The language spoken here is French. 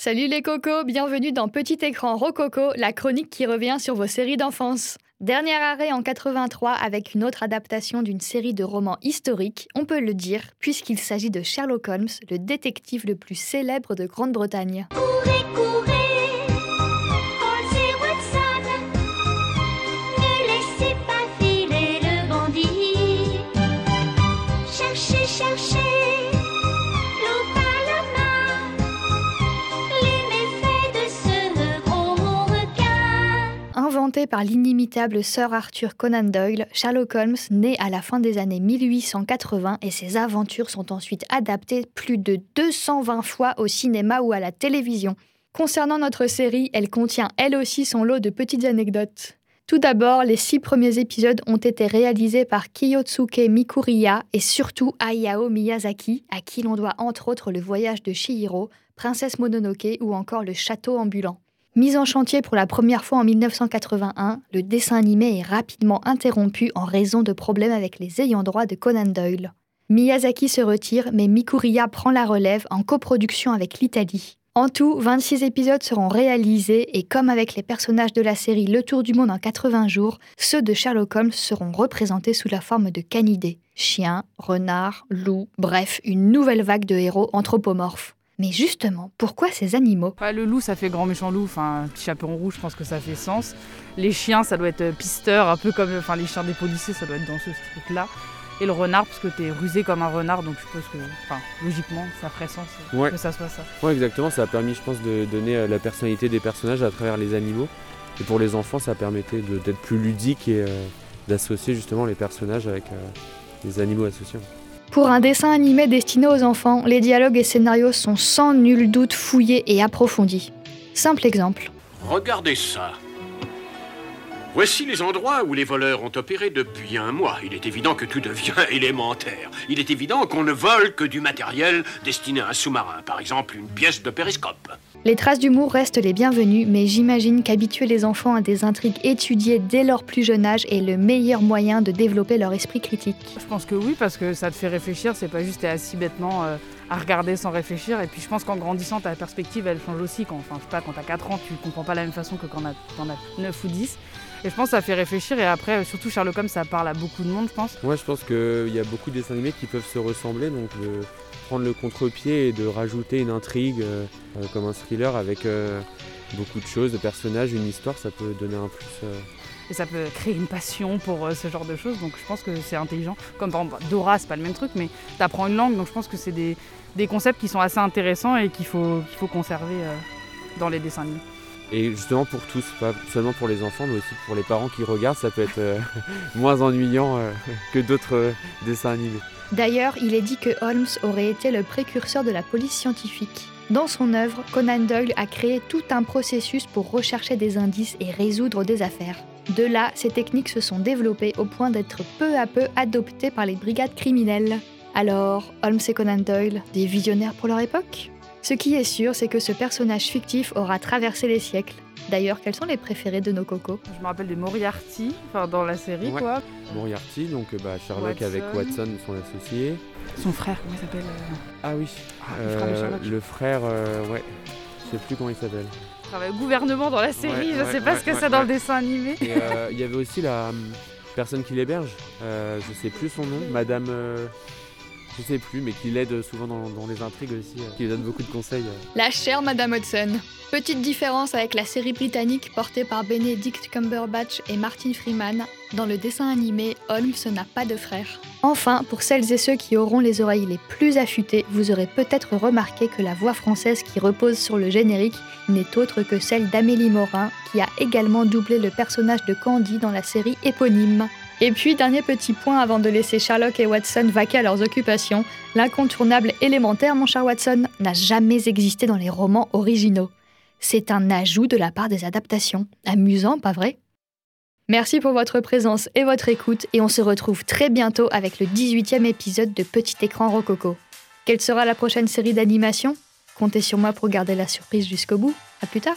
Salut les cocos, bienvenue dans Petit écran Rococo, la chronique qui revient sur vos séries d'enfance. Dernier arrêt en 83 avec une autre adaptation d'une série de romans historiques, on peut le dire, puisqu'il s'agit de Sherlock Holmes, le détective le plus célèbre de Grande-Bretagne. Par l'inimitable Sir Arthur Conan Doyle, Sherlock Holmes naît à la fin des années 1880 et ses aventures sont ensuite adaptées plus de 220 fois au cinéma ou à la télévision. Concernant notre série, elle contient elle aussi son lot de petites anecdotes. Tout d'abord, les six premiers épisodes ont été réalisés par Kiyotsuke Mikuriya et surtout Hayao Miyazaki, à qui l'on doit entre autres le voyage de Chihiro, Princesse Mononoke ou encore le château ambulant. Mis en chantier pour la première fois en 1981, le dessin animé est rapidement interrompu en raison de problèmes avec les ayants droit de Conan Doyle. Miyazaki se retire, mais Mikuriya prend la relève en coproduction avec l'Italie. En tout, 26 épisodes seront réalisés et comme avec les personnages de la série Le Tour du Monde en 80 jours, ceux de Sherlock Holmes seront représentés sous la forme de canidés. Chiens, renards, loups, bref, une nouvelle vague de héros anthropomorphes. Mais justement, pourquoi ces animaux? Ouais, le loup, ça fait grand méchant loup. Enfin, petit chaperon rouge, je pense que ça fait sens. Les chiens, ça doit être euh, pisteur, un peu comme enfin, les chiens des policiers, ça doit être dans ce truc-là. Et le renard, parce que t'es rusé comme un renard, donc je suppose que, enfin, logiquement, ça ferait sens Ouais. que ça soit ça. Ouais, exactement, ça a permis, je pense, de donner euh, la personnalité des personnages à travers les animaux. Et pour les enfants, ça permettait d'être plus ludique et euh, d'associer justement les personnages avec euh, les animaux associés. Pour un dessin animé destiné aux enfants, les dialogues et scénarios sont sans nul doute fouillés et approfondis. Simple exemple. Regardez ça. Voici les endroits où les voleurs ont opéré depuis un mois. Il est évident que tout devient élémentaire. Il est évident qu'on ne vole que du matériel destiné à un sous-marin, par exemple une pièce de périscope. Les traces d'humour restent les bienvenues, mais j'imagine qu'habituer les enfants à des intrigues étudiées dès leur plus jeune âge est le meilleur moyen de développer leur esprit critique. Je pense que oui, parce que ça te fait réfléchir, c'est pas juste t'es assis bêtement euh, à regarder sans réfléchir. Et puis je pense qu'en grandissant, ta perspective, elle change aussi. Quand, enfin, je sais pas, quand t'as 4 ans, tu comprends pas la même façon que quand t'en as 9 ou 10. Et je pense que ça fait réfléchir. Et après, euh, surtout Sherlock Holmes, ça parle à beaucoup de monde, je pense. Moi, je pense qu'il y a beaucoup de dessins animés qui peuvent se ressembler, donc de prendre le contre-pied et de rajouter une intrigue euh, euh, comme un thriller avec beaucoup de choses, de personnages, une histoire, ça peut donner un plus. Et ça peut créer une passion pour euh, ce genre de choses. Donc je pense que c'est intelligent. Comme par exemple, Dora, c'est pas le même truc, mais t'apprends une langue. Donc je pense que c'est des, des concepts qui sont assez intéressants et qu'il faut, qu'il faut conserver euh, dans les dessins animés. Et justement pour tous, pas seulement pour les enfants, mais aussi pour les parents qui regardent, ça peut être euh, moins ennuyant euh, que d'autres euh, dessins animés. D'ailleurs, il est dit que Holmes aurait été le précurseur de la police scientifique. Dans son œuvre, Conan Doyle a créé tout un processus pour rechercher des indices et résoudre des affaires. De là, ces techniques se sont développées au point d'être peu à peu adoptées par les brigades criminelles. Alors, Holmes et Conan Doyle, des visionnaires pour leur époque? Ce qui est sûr, c'est que ce personnage fictif aura traversé les siècles. D'ailleurs, quels sont les préférés de nos cocos? Je me rappelle de Moriarty, enfin dans la série Ouais. quoi. Moriarty, donc euh, bah, Sherlock Watson. avec Watson, son associé. Son frère, comment il s'appelle euh, Ah oui, Ah, le frère de Sherlock. le frère, euh, ouais, je sais plus comment il s'appelle. Il travaille au gouvernement dans la série, Ouais, je ouais, sais pas ouais, ce que ouais, c'est dans le dessin animé. Et euh, il y avait aussi la hum, personne qui l'héberge, euh, je sais plus son nom, Madame, euh, je sais plus, mais qui l'aide souvent dans, les intrigues aussi, euh, qui lui donne beaucoup de conseils. euh. La chère Madame Hudson. Petite différence avec la série britannique portée par Benedict Cumberbatch et Martin Freeman, dans le dessin animé, Holmes n'a pas de frère. Enfin, pour celles et ceux qui auront les oreilles les plus affûtées, vous aurez peut-être remarqué que la voix française qui repose sur le générique n'est autre que celle d'Amélie Morin, qui a également doublé le personnage de Candy dans la série éponyme. Et puis, dernier petit point avant de laisser Sherlock et Watson vaquer à leurs occupations, l'incontournable élémentaire, mon cher Watson, n'a jamais existé dans les romans originaux. C'est un ajout de la part des adaptations. Amusant, pas vrai? Merci pour votre présence et votre écoute, et on se retrouve très bientôt avec le 18e épisode de Petit Écran Rococo. Quelle sera la prochaine série d'animation? Comptez sur moi pour garder la surprise jusqu'au bout. À plus tard